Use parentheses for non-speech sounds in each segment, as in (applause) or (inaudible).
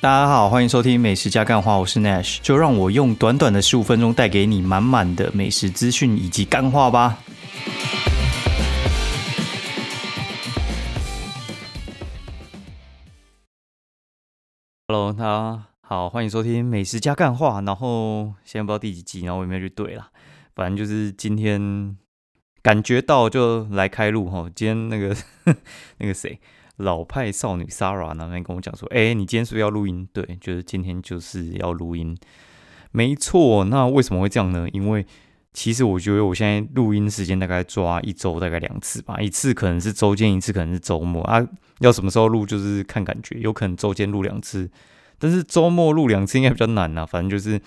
大家好，欢迎收听美食加干话，我是 Nash，就让我用短短的十五分钟带给你满满的美食资讯以及干话吧。Hello，大家好，欢迎收听美食加干话。然后现在不知道第几集，然后我也没有去对了，反正就是今天感觉到就来开路哈。今天那个 (laughs) 那个谁。老派少女 Sara 那边跟我讲说：“哎，你今天是不是要录音？对，就是今天就是要录音，没错。那为什么会这样呢？因为其实我觉得我现在录音时间大概抓一周大概两次吧，一次可能是周间，一次可能是周末啊。要什么时候录就是看感觉，有可能周间录两次，但是周末录两次应该比较难呐。反正就是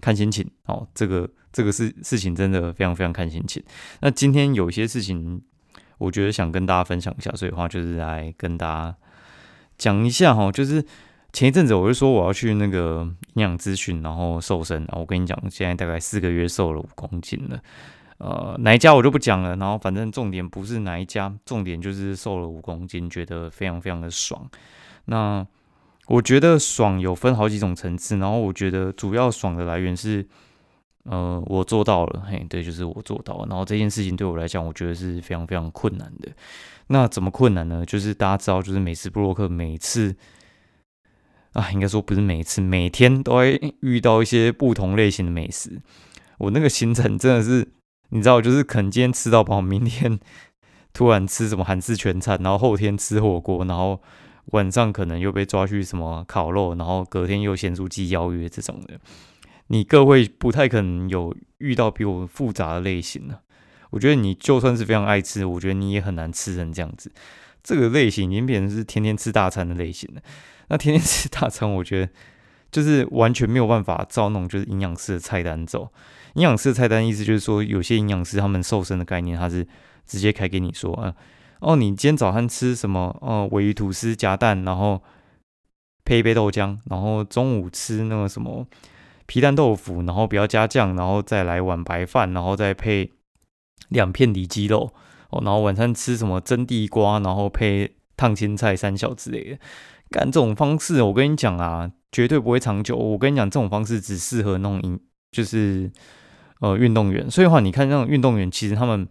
看心情哦。这个这个事事情真的非常非常看心情。那今天有一些事情。”我觉得想跟大家分享一下，所以的话就是来跟大家讲一下哈，就是前一阵子我就说我要去那个营养咨询，然后瘦身啊。我跟你讲，现在大概四个月瘦了五公斤了，呃，哪一家我就不讲了。然后反正重点不是哪一家，重点就是瘦了五公斤，觉得非常非常的爽。那我觉得爽有分好几种层次，然后我觉得主要爽的来源是。呃，我做到了，嘿，对，就是我做到了。然后这件事情对我来讲，我觉得是非常非常困难的。那怎么困难呢？就是大家知道，就是美食布洛克每次啊，应该说不是每次，每天都会遇到一些不同类型的美食。我那个行程真的是，你知道，就是可能今天吃到饱，明天 (laughs) 突然吃什么韩式全餐，然后后天吃火锅，然后晚上可能又被抓去什么烤肉，然后隔天又咸猪鸡邀约这种的。你各位不太可能有遇到比我复杂的类型了。我觉得你就算是非常爱吃，我觉得你也很难吃成这样子。这个类型已经变成是天天吃大餐的类型了。那天天吃大餐，我觉得就是完全没有办法照那种就是营养师的菜单走。营养师的菜单意思就是说，有些营养师他们瘦身的概念，他是直接开给你说啊，哦，你今天早餐吃什么？哦，尾鱼吐司夹蛋，然后配一杯豆浆，然后中午吃那个什么？皮蛋豆腐，然后不要加酱，然后再来碗白饭，然后再配两片里脊肉哦。然后晚餐吃什么蒸地瓜，然后配烫青菜三小之类的。干这种方式，我跟你讲啊，绝对不会长久。我跟你讲，这种方式只适合那种就是呃运动员。所以话，你看那种运动员，其实他们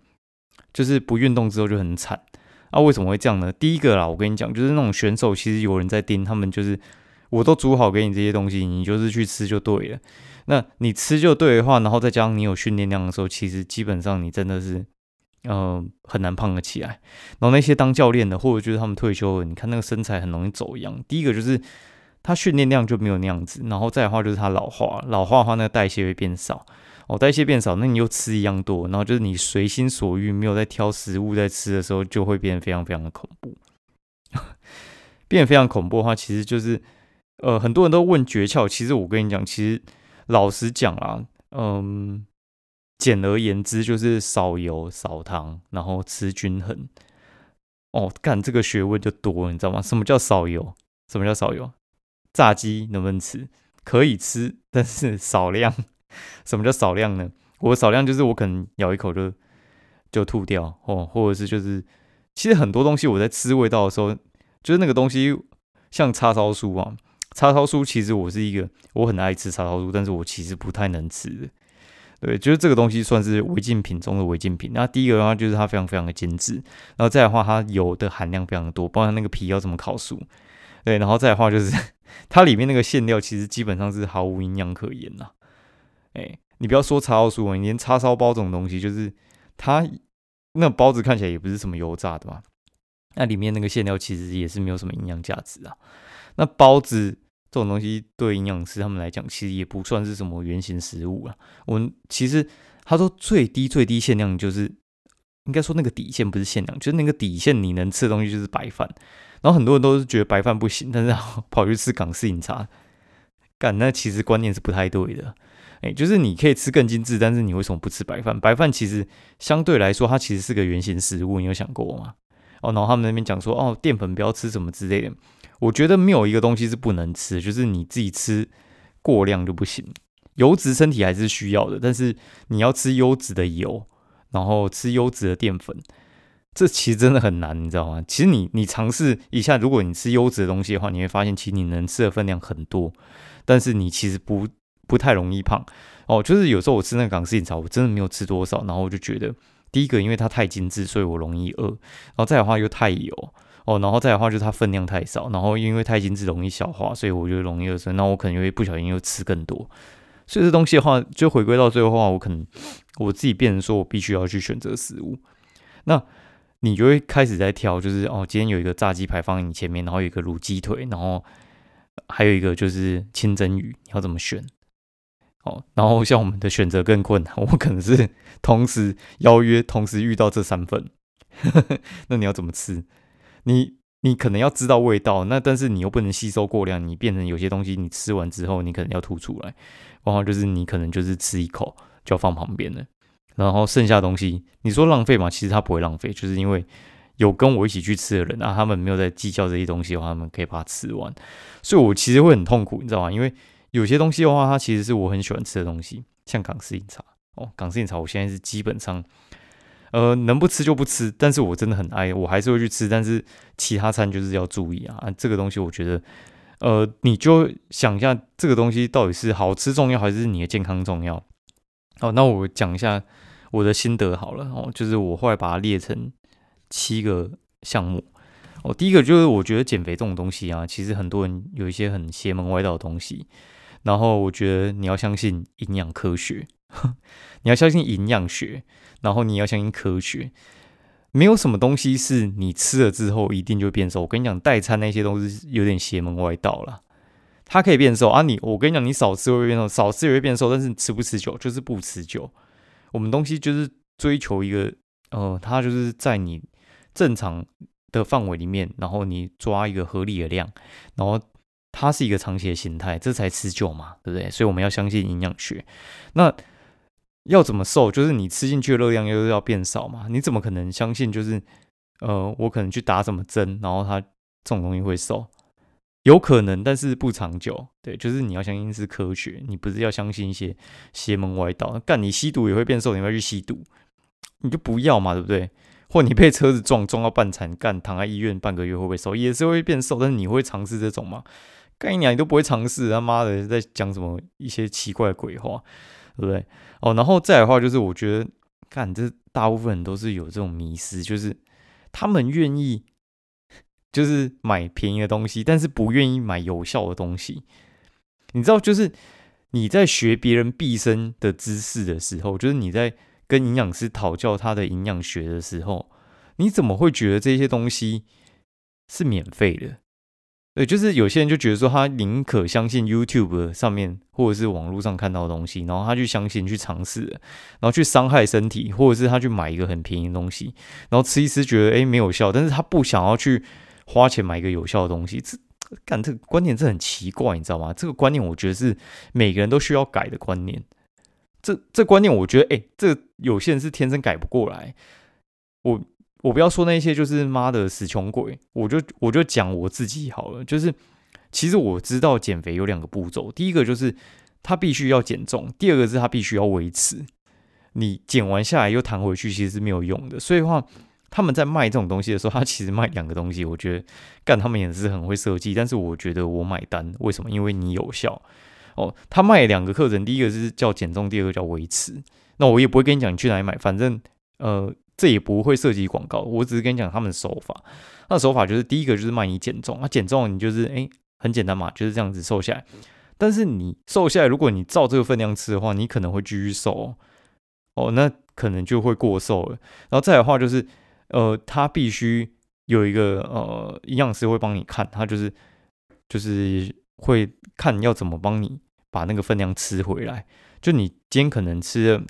就是不运动之后就很惨啊。为什么会这样呢？第一个啦，我跟你讲，就是那种选手，其实有人在盯他们，就是。我都煮好给你这些东西，你就是去吃就对了。那你吃就对的话，然后再加上你有训练量的时候，其实基本上你真的是，呃，很难胖得起来。然后那些当教练的，或者就是他们退休了，你看那个身材很容易走样。第一个就是他训练量就没有那样子，然后再的话就是他老化，老化的话那个代谢会变少。哦，代谢变少，那你又吃一样多，然后就是你随心所欲，没有在挑食物在吃的时候，就会变得非常非常的恐怖。(laughs) 变得非常恐怖的话，其实就是。呃，很多人都问诀窍，其实我跟你讲，其实老实讲啊，嗯，简而言之就是少油少糖，然后吃均衡。哦，干这个学问就多，你知道吗？什么叫少油？什么叫少油？炸鸡能不能吃？可以吃，但是少量。(laughs) 什么叫少量呢？我少量就是我可能咬一口就就吐掉哦，或者是就是，其实很多东西我在吃味道的时候，就是那个东西像叉烧酥啊。叉烧酥其实我是一个我很爱吃叉烧酥，但是我其实不太能吃的。对，就是这个东西算是违禁品中的违禁品。那第一个的话就是它非常非常的精致，然后再的话它油的含量非常的多，包括那个皮要怎么烤熟。对，然后再的话就是 (laughs) 它里面那个馅料其实基本上是毫无营养可言呐。哎，你不要说叉烧酥，你连叉烧包这种东西，就是它那包子看起来也不是什么油炸的嘛，那里面那个馅料其实也是没有什么营养价值啊。那包子这种东西对营养师他们来讲，其实也不算是什么原型食物啊。我们其实他说最低最低限量就是，应该说那个底线不是限量，就是那个底线你能吃的东西就是白饭。然后很多人都是觉得白饭不行，但是 (laughs) 跑去吃港式饮茶，干那其实观念是不太对的。哎，就是你可以吃更精致，但是你为什么不吃白饭？白饭其实相对来说，它其实是个原型食物，你有想过吗？哦，然后他们那边讲说，哦，淀粉不要吃什么之类的。我觉得没有一个东西是不能吃，就是你自己吃过量就不行。油脂身体还是需要的，但是你要吃优质的油，然后吃优质的淀粉。这其实真的很难，你知道吗？其实你你尝试一下，如果你吃优质的东西的话，你会发现其实你能吃的分量很多，但是你其实不不太容易胖哦。就是有时候我吃那个港式饮茶，我真的没有吃多少，然后我就觉得第一个因为它太精致，所以我容易饿，然后再的话又太油哦，然后再的话就是它分量太少，然后因为太精致容易消化，所以我就容易饿，所以那我可能会不小心又吃更多。所以这东西的话，就回归到最后的话，我可能我自己变成说我必须要去选择食物，那。你就会开始在挑，就是哦，今天有一个炸鸡排放在你前面，然后有一个卤鸡腿，然后还有一个就是清蒸鱼，你要怎么选？哦，然后像我们的选择更困难，(laughs) 我可能是同时邀约，同时遇到这三份，(laughs) 那你要怎么吃？你你可能要知道味道，那但是你又不能吸收过量，你变成有些东西你吃完之后，你可能要吐出来，往往就是你可能就是吃一口就要放旁边了。然后剩下东西，你说浪费嘛？其实它不会浪费，就是因为有跟我一起去吃的人啊，他们没有在计较这些东西的话，他们可以把它吃完。所以我其实会很痛苦，你知道吗？因为有些东西的话，它其实是我很喜欢吃的东西，像港式饮茶哦，港式饮茶我现在是基本上，呃，能不吃就不吃，但是我真的很爱，我还是会去吃。但是其他餐就是要注意啊，这个东西我觉得，呃，你就想一下，这个东西到底是好吃重要，还是你的健康重要？哦，那我讲一下我的心得好了哦，就是我后来把它列成七个项目。哦，第一个就是我觉得减肥这种东西啊，其实很多人有一些很邪门歪道的东西。然后我觉得你要相信营养科学，(laughs) 你要相信营养学，然后你要相信科学。没有什么东西是你吃了之后一定就变瘦。我跟你讲，代餐那些都是有点邪门歪道了。它可以变瘦啊！你我跟你讲，你少吃会变瘦，少吃也会变瘦，但是持不持久就是不持久。我们东西就是追求一个，呃，它就是在你正常的范围里面，然后你抓一个合理的量，然后它是一个长期的形态，这才持久嘛，对不对？所以我们要相信营养学。那要怎么瘦？就是你吃进去的热量又要变少嘛？你怎么可能相信？就是呃，我可能去打什么针，然后它这种东西会瘦？有可能，但是不长久。对，就是你要相信是科学，你不是要相信一些邪门歪道。干，你吸毒也会变瘦，你要去吸毒，你就不要嘛，对不对？或你被车子撞撞到半残，干躺在医院半个月会不会瘦？也是会变瘦，但是你会尝试这种吗？干你娘，你都不会尝试，他妈的在讲什么一些奇怪的鬼话，对不对？哦，然后再的话就是，我觉得看这大部分人都是有这种迷失，就是他们愿意。就是买便宜的东西，但是不愿意买有效的东西。你知道，就是你在学别人毕生的知识的时候，就是你在跟营养师讨教他的营养学的时候，你怎么会觉得这些东西是免费的？对，就是有些人就觉得说，他宁可相信 YouTube 上面或者是网络上看到的东西，然后他去相信、去尝试，然后去伤害身体，或者是他去买一个很便宜的东西，然后吃一吃觉得诶没有效，但是他不想要去。花钱买一个有效的东西，这干这个观念这很奇怪，你知道吗？这个观念我觉得是每个人都需要改的观念。这这观念我觉得，哎，这有些人是天生改不过来。我我不要说那些就是妈的死穷鬼，我就我就讲我自己好了。就是其实我知道减肥有两个步骤，第一个就是他必须要减重，第二个是他必须要维持。你减完下来又弹回去，其实是没有用的。所以话。他们在卖这种东西的时候，他其实卖两个东西。我觉得干他们也是很会设计，但是我觉得我买单。为什么？因为你有效哦。他卖两个课程，第一个是叫减重，第二个叫维持。那我也不会跟你讲你去哪里买，反正呃，这也不会涉及广告。我只是跟你讲他们的手法。那手法就是第一个就是卖你减重，那减重你就是诶很简单嘛，就是这样子瘦下来。但是你瘦下来，如果你照这个分量吃的话，你可能会继续瘦哦，那可能就会过瘦了。然后再的话就是。呃，他必须有一个呃营养师会帮你看，他就是就是会看要怎么帮你把那个分量吃回来。就你今天可能吃了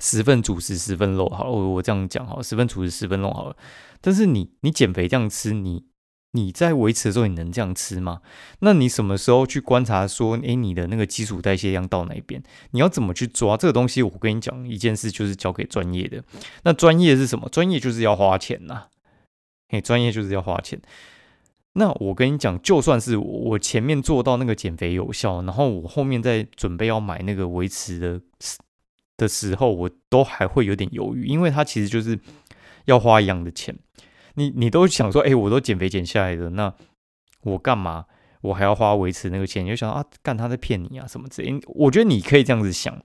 十份主食十份肉，好，我我这样讲好，十份主食十份肉好了。但是你你减肥这样吃，你你在维持的时候，你能这样吃吗？那你什么时候去观察说，诶，你的那个基础代谢量到哪一边？你要怎么去抓这个东西？我跟你讲一件事，就是交给专业的。那专业是什么？专业就是要花钱呐。嘿，专业就是要花钱。那我跟你讲，就算是我前面做到那个减肥有效，然后我后面在准备要买那个维持的的时候，我都还会有点犹豫，因为它其实就是。要花一样的钱。你你都想说，哎，我都减肥减下来的，那我干嘛我还要花维持那个钱？你就想啊，干他在骗你啊什么之类。我觉得你可以这样子想，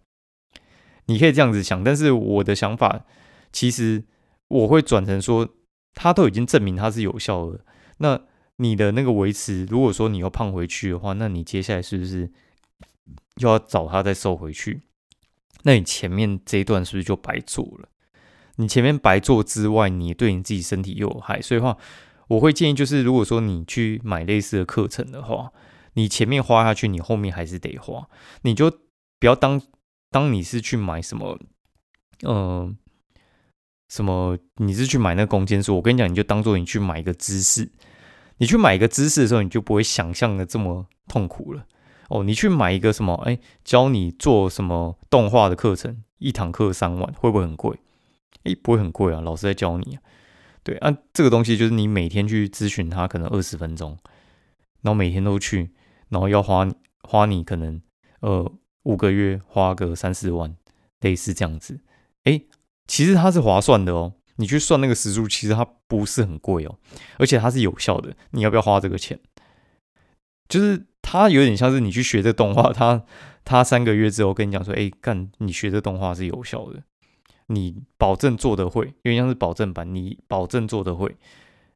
你可以这样子想，但是我的想法其实我会转成说，他都已经证明它是有效的，那你的那个维持，如果说你要胖回去的话，那你接下来是不是又要找他再瘦回去？那你前面这一段是不是就白做了？你前面白做之外，你对你自己身体又有害，所以话，我会建议就是，如果说你去买类似的课程的话，你前面花下去，你后面还是得花，你就不要当当你是去买什么，呃，什么你是去买那个弓箭术，我跟你讲，你就当做你去买一个知识，你去买一个知识的时候，你就不会想象的这么痛苦了。哦，你去买一个什么，哎，教你做什么动画的课程，一堂课三万，会不会很贵？诶，不会很贵啊，老师在教你啊。对啊，这个东西就是你每天去咨询他，可能二十分钟，然后每天都去，然后要花花你可能呃五个月花个三四万，类似这样子。诶，其实它是划算的哦。你去算那个时数，其实它不是很贵哦，而且它是有效的。你要不要花这个钱？就是他有点像是你去学这动画，他他三个月之后跟你讲说，诶，干，你学这动画是有效的。你保证做得会，因为像是保证版，你保证做得会，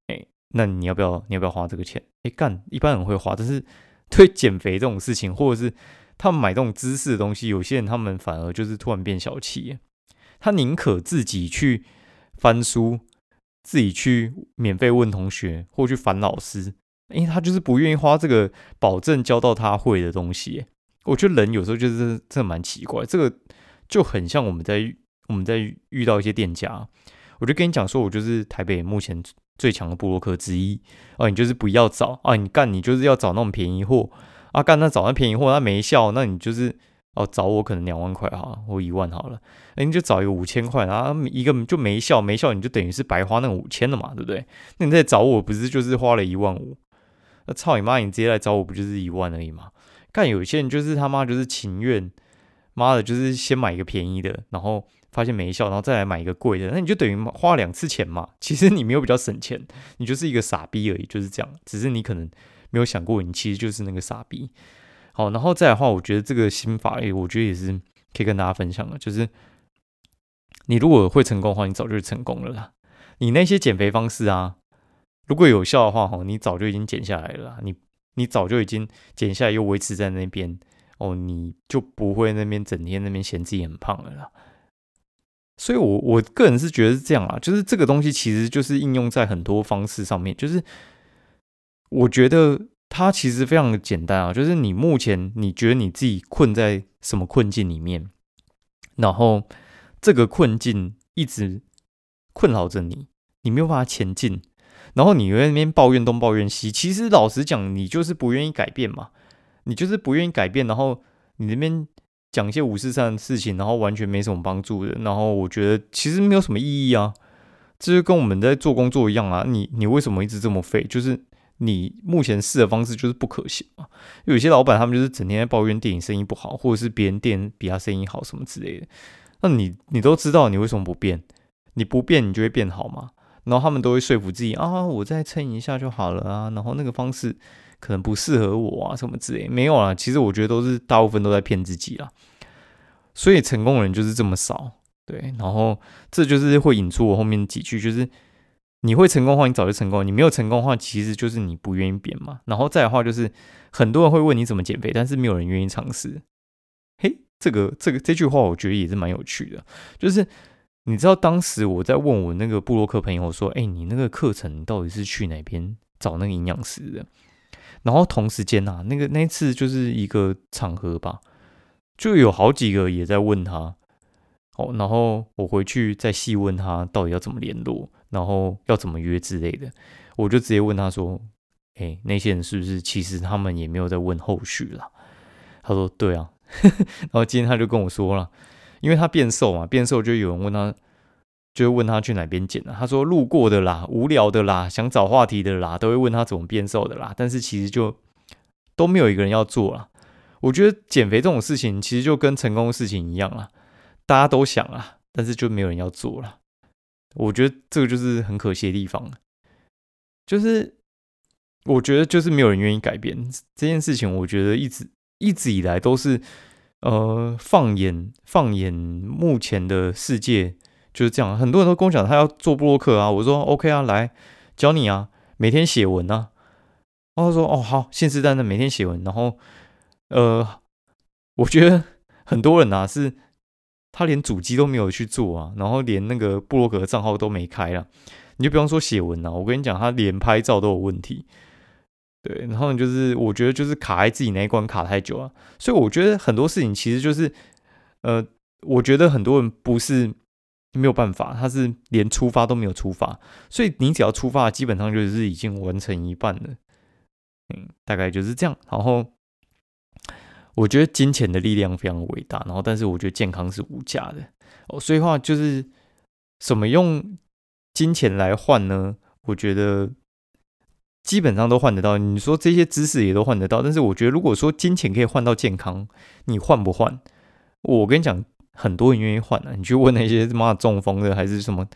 哎，那你要不要？你要不要花这个钱？哎，干，一般人会花，但是 (laughs) 对减肥这种事情，或者是他们买这种知识的东西，有些人他们反而就是突然变小气，他宁可自己去翻书，自己去免费问同学，或去烦老师，因为他就是不愿意花这个保证教到他会的东西。我觉得人有时候就是这蛮奇怪，这个就很像我们在。我们在遇到一些店家，我就跟你讲说，我就是台北目前最强的布洛克之一啊！你就是不要找啊！你干，你就是要找那种便宜货啊！干，那找那便宜货，那没效，那你就是哦，找我可能两万块哈，或一万好了，那你就找一个五千块，然后一个就没效，没效你就等于是白花那五千了嘛，对不对？那你再找我不是就是花了一万五？那操你妈！你直接来找我不就是一万而已吗？干，有些人就是他妈就是情愿，妈的，就是先买一个便宜的，然后。发现没效，然后再来买一个贵的，那你就等于花两次钱嘛。其实你没有比较省钱，你就是一个傻逼而已，就是这样。只是你可能没有想过，你其实就是那个傻逼。好，然后再来的话，我觉得这个心法，诶，我觉得也是可以跟大家分享的，就是你如果会成功的话，你早就成功了啦。你那些减肥方式啊，如果有效的话，哈，你早就已经减下来了。你你早就已经减下来，又维持在那边，哦，你就不会那边整天那边嫌自己很胖了啦。所以，我我个人是觉得是这样啊，就是这个东西其实就是应用在很多方式上面，就是我觉得它其实非常的简单啊，就是你目前你觉得你自己困在什么困境里面，然后这个困境一直困扰着你，你没有办法前进，然后你在那边抱怨东抱怨西，其实老实讲，你就是不愿意改变嘛，你就是不愿意改变，然后你那边。讲一些五四三的事情，然后完全没什么帮助的，然后我觉得其实没有什么意义啊，这就跟我们在做工作一样啊，你你为什么一直这么废？就是你目前试的方式就是不可行嘛。有些老板他们就是整天在抱怨电影生意不好，或者是别人店比他生意好什么之类的。那你你都知道，你为什么不变？你不变，你就会变好吗？然后他们都会说服自己啊，我再撑一下就好了啊，然后那个方式。可能不适合我啊，什么之类没有啊。其实我觉得都是大部分都在骗自己啦。所以成功人就是这么少，对。然后这就是会引出我后面几句，就是你会成功的话，你早就成功；你没有成功的话，其实就是你不愿意变嘛。然后再的话，就是很多人会问你怎么减肥，但是没有人愿意尝试。嘿，这个这个这句话我觉得也是蛮有趣的。就是你知道当时我在问我那个布洛克朋友我说：“哎，你那个课程到底是去哪边找那个营养师的？”然后同时间呐，那个那次就是一个场合吧，就有好几个也在问他，哦，然后我回去再细问他到底要怎么联络，然后要怎么约之类的，我就直接问他说：“哎，那些人是不是其实他们也没有在问后续了？”他说：“对啊。”然后今天他就跟我说了，因为他变瘦嘛，变瘦就有人问他。就会问他去哪边减了，他说路过的啦，无聊的啦，想找话题的啦，都会问他怎么变瘦的啦。但是其实就都没有一个人要做了。我觉得减肥这种事情其实就跟成功的事情一样啊，大家都想啊，但是就没有人要做了。我觉得这个就是很可惜的地方，就是我觉得就是没有人愿意改变这件事情。我觉得一直一直以来都是，呃，放眼放眼目前的世界就是这样。很多人都跟我讲他要做布洛克啊，我说 OK 啊，来教你啊，每天写文啊。然后说哦好，信誓旦旦每天写文。然后呃，我觉得很多人啊是。他连主机都没有去做啊，然后连那个布洛格账号都没开了，你就不用说写文了。我跟你讲，他连拍照都有问题。对，然后就是我觉得就是卡在自己那一关卡太久了，所以我觉得很多事情其实就是，呃，我觉得很多人不是没有办法，他是连出发都没有出发，所以你只要出发，基本上就是已经完成一半了。嗯，大概就是这样，然后。我觉得金钱的力量非常伟大，然后但是我觉得健康是无价的哦。所以话就是什么用金钱来换呢？我觉得基本上都换得到。你说这些知识也都换得到，但是我觉得如果说金钱可以换到健康，你换不换？我跟你讲，很多人愿意换啊。你去问那些妈中风的，还是什么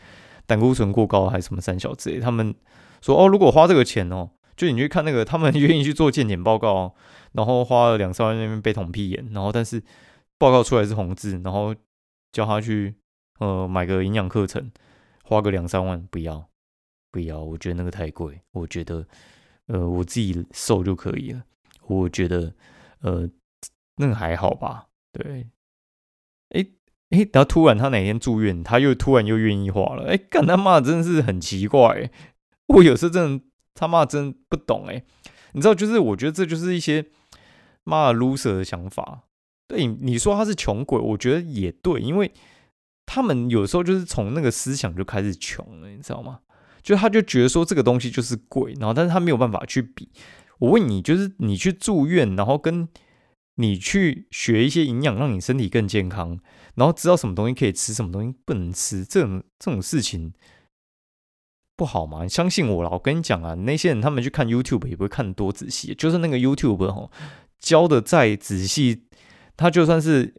胆固醇过高，还是什么三小之类，他们说哦，如果花这个钱哦。就你去看那个，他们愿意去做健检报告，然后花了两三万那边被捅屁眼，然后但是报告出来是红字，然后叫他去呃买个营养课程，花个两三万，不要不要，我觉得那个太贵，我觉得呃我自己瘦就可以了，我觉得呃那个还好吧，对，哎哎，然后突然他哪天住院，他又突然又愿意花了，哎干他妈真的是很奇怪，我有时候真的。他妈真不懂哎，你知道，就是我觉得这就是一些妈的 loser 的想法。对，你说他是穷鬼，我觉得也对，因为他们有时候就是从那个思想就开始穷了，你知道吗？就他就觉得说这个东西就是贵，然后但是他没有办法去比。我问你，就是你去住院，然后跟你去学一些营养，让你身体更健康，然后知道什么东西可以吃，什么东西不能吃，这种这种事情。不好吗？你相信我了，我跟你讲啊，那些人他们去看 YouTube 也不会看多仔细，就是那个 YouTube 哦，教的再仔细，他就算是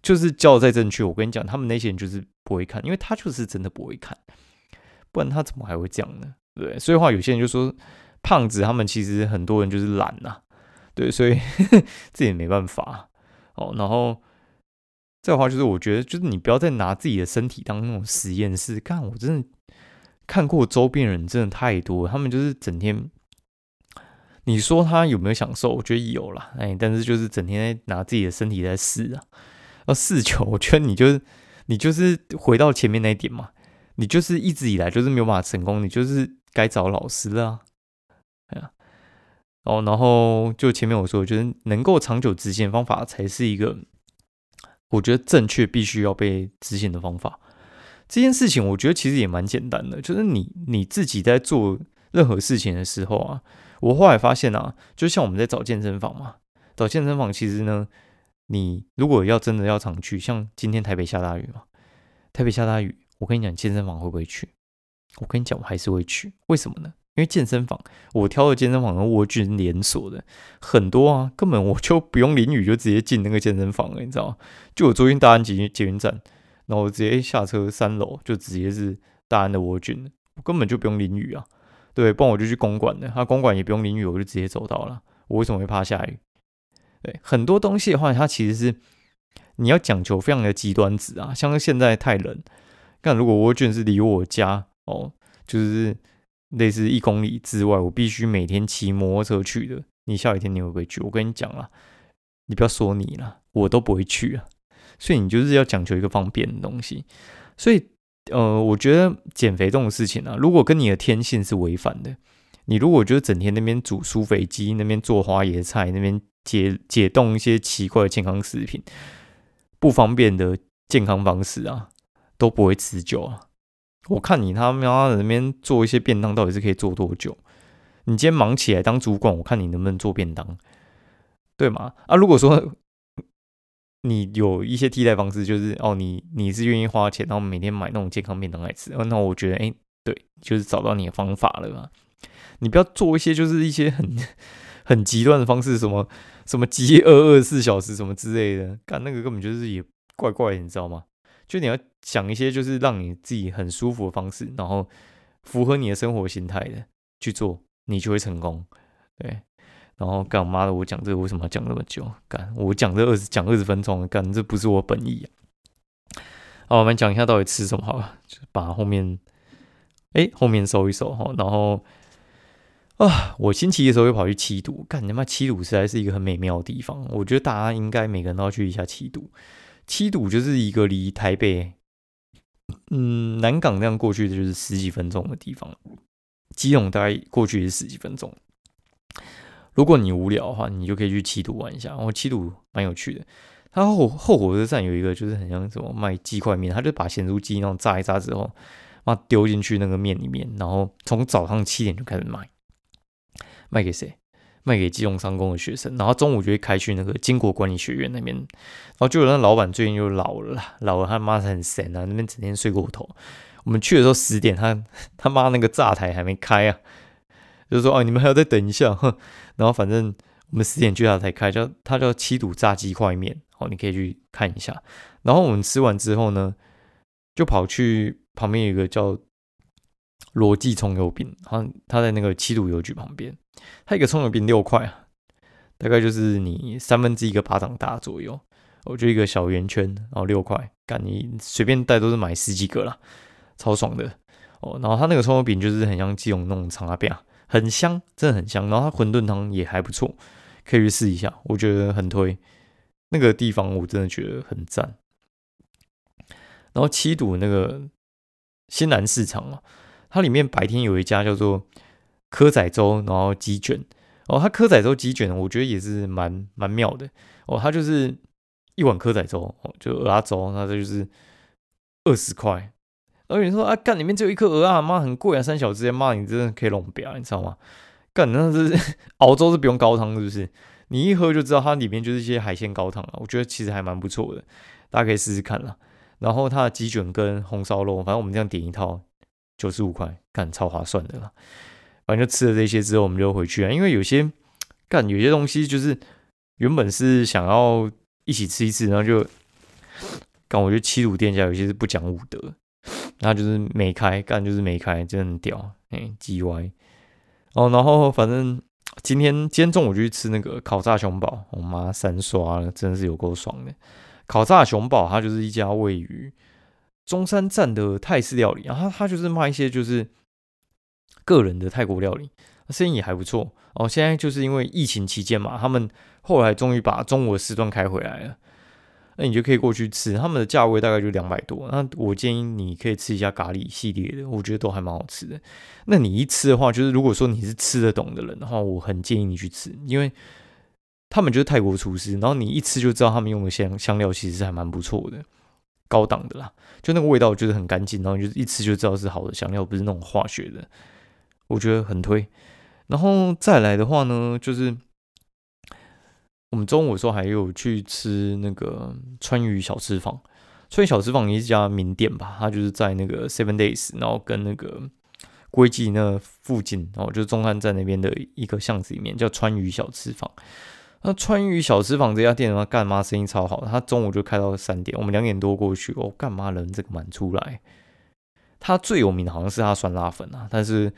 就是教的再正确，我跟你讲，他们那些人就是不会看，因为他就是真的不会看，不然他怎么还会这样呢？对，所以话有些人就说胖子他们其实很多人就是懒呐，对，所以 (laughs) 这也没办法哦。然后再话就是我觉得就是你不要再拿自己的身体当那种实验室干，我真的。看过周边人真的太多，他们就是整天，你说他有没有享受？我觉得有啦，哎，但是就是整天拿自己的身体在试啊，要试球。我觉得你就是你就是回到前面那一点嘛，你就是一直以来就是没有办法成功，你就是该找老师了，哎呀，哦，然后就前面我说，我觉得能够长久执行方法才是一个，我觉得正确必须要被执行的方法。这件事情我觉得其实也蛮简单的，就是你你自己在做任何事情的时候啊，我后来发现啊，就像我们在找健身房嘛，找健身房其实呢，你如果要真的要常去，像今天台北下大雨嘛，台北下大雨，我跟你讲健身房会不会去？我跟你讲我还是会去，为什么呢？因为健身房我挑的健身房是蜗居连锁的，很多啊，根本我就不用淋雨就直接进那个健身房了，你知道吗？就我昨天大安捷捷运站。然后我直接下车三楼就直接是大安的蜗菌，我根本就不用淋雨啊，对，不然我就去公馆的，他公馆也不用淋雨，我就直接走到了。我为什么会怕下雨？对，很多东西的话，它其实是你要讲求非常的极端值啊，像现在太冷，但如果蜗卷是离我家哦，就是类似一公里之外，我必须每天骑摩托车去的。你下雨天你会不会去？我跟你讲啦，你不要说你了，我都不会去啊。所以你就是要讲求一个方便的东西，所以呃，我觉得减肥这种事情啊，如果跟你的天性是违反的，你如果就是整天那边煮苏肥鸡，那边做花椰菜，那边解解冻一些奇怪的健康食品，不方便的健康方式啊，都不会持久啊。我看你他妈的那边做一些便当，到底是可以做多久？你今天忙起来当主管，我看你能不能做便当，对吗？啊，如果说。(laughs) 你有一些替代方式，就是哦，你你是愿意花钱，然后每天买那种健康便当来吃，那我觉得，哎，对，就是找到你的方法了嘛。你不要做一些就是一些很 (laughs) 很极端的方式，什么什么饥饿二十四小时什么之类的，干那个根本就是也怪怪的，你知道吗？就你要想一些就是让你自己很舒服的方式，然后符合你的生活心态的去做，你就会成功。对，然后干妈的，我讲这个为什么要讲那么久？干我讲这二十讲二十分钟，干这不是我本意啊。好，我们讲一下到底吃什么好了，就把后面哎后面收一收哈，然后。啊！我星期一的时候又跑去七度，干他妈七度实在是一个很美妙的地方。我觉得大家应该每个人都要去一下七度。七堵就是一个离台北，嗯，南港这样过去的就是十几分钟的地方。基隆大概过去也是十几分钟。如果你无聊的话，你就可以去七堵玩一下。然后七堵蛮有趣的，它后后火车站有一个就是很像什么卖鸡块面，他就把咸猪鸡那种炸一炸之后，把丢进去那个面里面，然后从早上七点就开始卖。卖给谁？卖给基隆商工的学生，然后中午就会开去那个金国管理学院那边，然后就有那老板最近又老了，老了他妈是很神啊，那边整天睡过头。我们去的时候十点，他他妈那个炸台还没开啊，就说哦你们还要再等一下，哼。然后反正我们十点去他才开，叫他叫七堵炸鸡块面，哦你可以去看一下。然后我们吃完之后呢，就跑去旁边有一个叫。罗记葱油饼，他他在那个七堵邮局旁边，它一个葱油饼六块啊，大概就是你三分之一个巴掌大左右，我就一个小圆圈，然后六块，干你随便带都是买十几个啦，超爽的哦。然后它那个葱油饼就是很像基隆那种长阿饼，很香，真的很香。然后它馄饨汤也还不错，可以去试一下，我觉得很推。那个地方我真的觉得很赞。然后七堵那个新南市场啊。它里面白天有一家叫做蚵仔粥，然后鸡卷哦，它蚵仔粥鸡卷，我觉得也是蛮蛮妙的哦。它就是一碗蚵仔粥哦，就鹅粥，那这就是二十块。而你说啊，干里面只有一颗鹅啊，妈很贵啊，三小只，妈你真的可以弄表，你知道吗？干那是 (laughs) 熬粥是不用高汤是不是？你一喝就知道它里面就是一些海鲜高汤啊，我觉得其实还蛮不错的，大家可以试试看啦。然后它的鸡卷跟红烧肉，反正我们这样点一套。九十五块，干超划算的啦。反正就吃了这些之后，我们就回去啊。因为有些干有些东西就是原本是想要一起吃一次，然后就干。我觉得七组店家有些是不讲武德，那就是没开，干就是没开，真的很屌。哎，G Y 哦，然后反正今天今天中午就去吃那个烤炸熊堡，我妈三刷了，真的是有够爽的。烤炸熊堡它就是一家位于。中山站的泰式料理，然后他就是卖一些就是个人的泰国料理，生意也还不错哦。现在就是因为疫情期间嘛，他们后来终于把中午的时段开回来了，那你就可以过去吃。他们的价位大概就两百多，那我建议你可以吃一下咖喱系列的，我觉得都还蛮好吃的。那你一吃的话，就是如果说你是吃得懂的人的话，我很建议你去吃，因为他们就是泰国厨师，然后你一吃就知道他们用的香香料其实是还蛮不错的。高档的啦，就那个味道就是很干净，然后就是一吃就知道是好的香料，不是那种化学的，我觉得很推。然后再来的话呢，就是我们中午的时候还有去吃那个川渝小吃坊。川渝小吃坊也是家名店吧，它就是在那个 Seven Days，然后跟那个归记那附近，然后就是中汉站那边的一个巷子里面，叫川渝小吃坊。那川渝小吃坊这家店的话，干妈生意超好，他中午就开到三点，我们两点多过去，哦，干妈人这个满出来。他最有名的好像是他酸辣粉啊，但是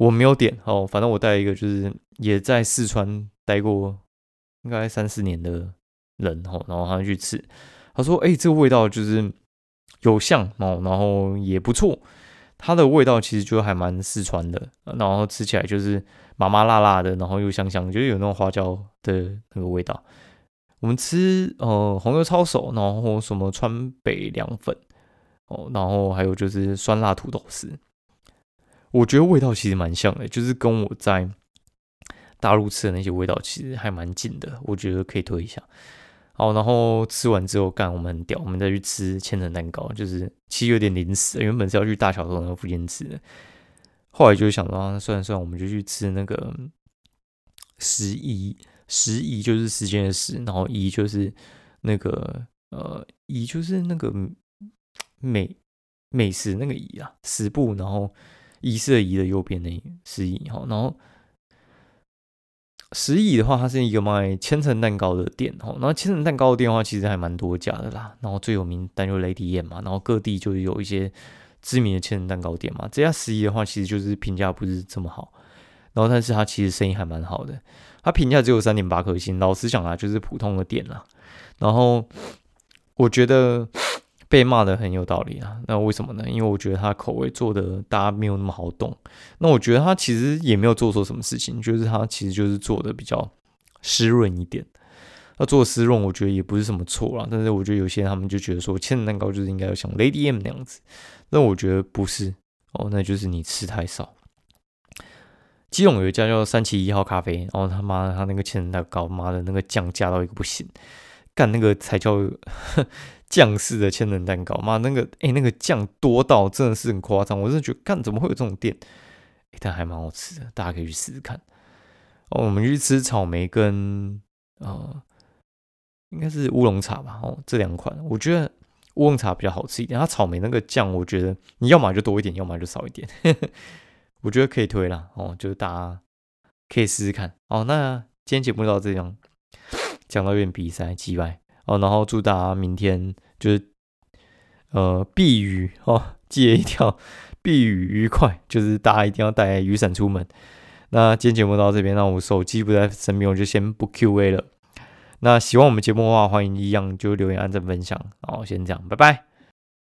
我没有点哦，反正我带一个就是也在四川待过应该三四年的人哦，然后他去吃，他说，哎，这个味道就是有像哦，然后也不错。它的味道其实就还蛮四川的，然后吃起来就是麻麻辣辣的，然后又香香，就是有那种花椒的那个味道。我们吃呃红油抄手，然后什么川北凉粉哦，然后还有就是酸辣土豆丝，我觉得味道其实蛮像的，就是跟我在大陆吃的那些味道其实还蛮近的，我觉得可以推一下。好，然后吃完之后，干我们很屌，我们再去吃千层蛋糕，就是其实有点临时，原本是要去大小头那个附近吃的，后来就想到，算了算了，我们就去吃那个十一，十一就是时间的时，然后一就是那个呃一就是那个美美食那个宜啊，十步，然后一色一的右边那十一，好，然后十一的话，它是一个卖千层蛋糕的店哈。然后千层蛋糕的店的话，其实还蛮多家的啦。然后最有名但就雷迪宴嘛，然后各地就是有一些知名的千层蛋糕店嘛。这家十一的话，其实就是评价不是这么好。然后但是它其实生意还蛮好的，它评价只有三点八颗星。老实讲啊，就是普通的店啦。然后我觉得。被骂的很有道理啊，那为什么呢？因为我觉得他口味做的大家没有那么好懂。那我觉得他其实也没有做错什么事情，就是他其实就是做的比较湿润一点。那做湿润，我觉得也不是什么错啦。但是我觉得有些人他们就觉得说，千层蛋糕就是应该要像 Lady M 那样子。那我觉得不是哦，那就是你吃太少。基隆有一家叫三七一号咖啡，然后他妈的他那个千层蛋糕，妈的那个酱加到一个不行，干那个才叫。(laughs) 酱式的千层蛋糕，妈那个哎，那个酱多到真的是很夸张，我真的觉得，看怎么会有这种店？哎，但还蛮好吃的，大家可以去试试看。哦，我们去吃草莓跟呃，应该是乌龙茶吧？哦，这两款我觉得乌龙茶比较好吃一点，它草莓那个酱，我觉得你要买就多一点，要买就少一点。(laughs) 我觉得可以推啦，哦，就是大家可以试试看。哦，那今天节目就到这样，讲到有点鼻塞，击败。哦，然后祝大家明天就是呃避雨哦，记得一条避雨愉快，就是大家一定要带雨伞出门。那今天节目到这边，那我手机不在身边，我就先不 Q A 了。那喜欢我们节目的话，欢迎一样就留言、按赞、分享。好，先这样，拜拜。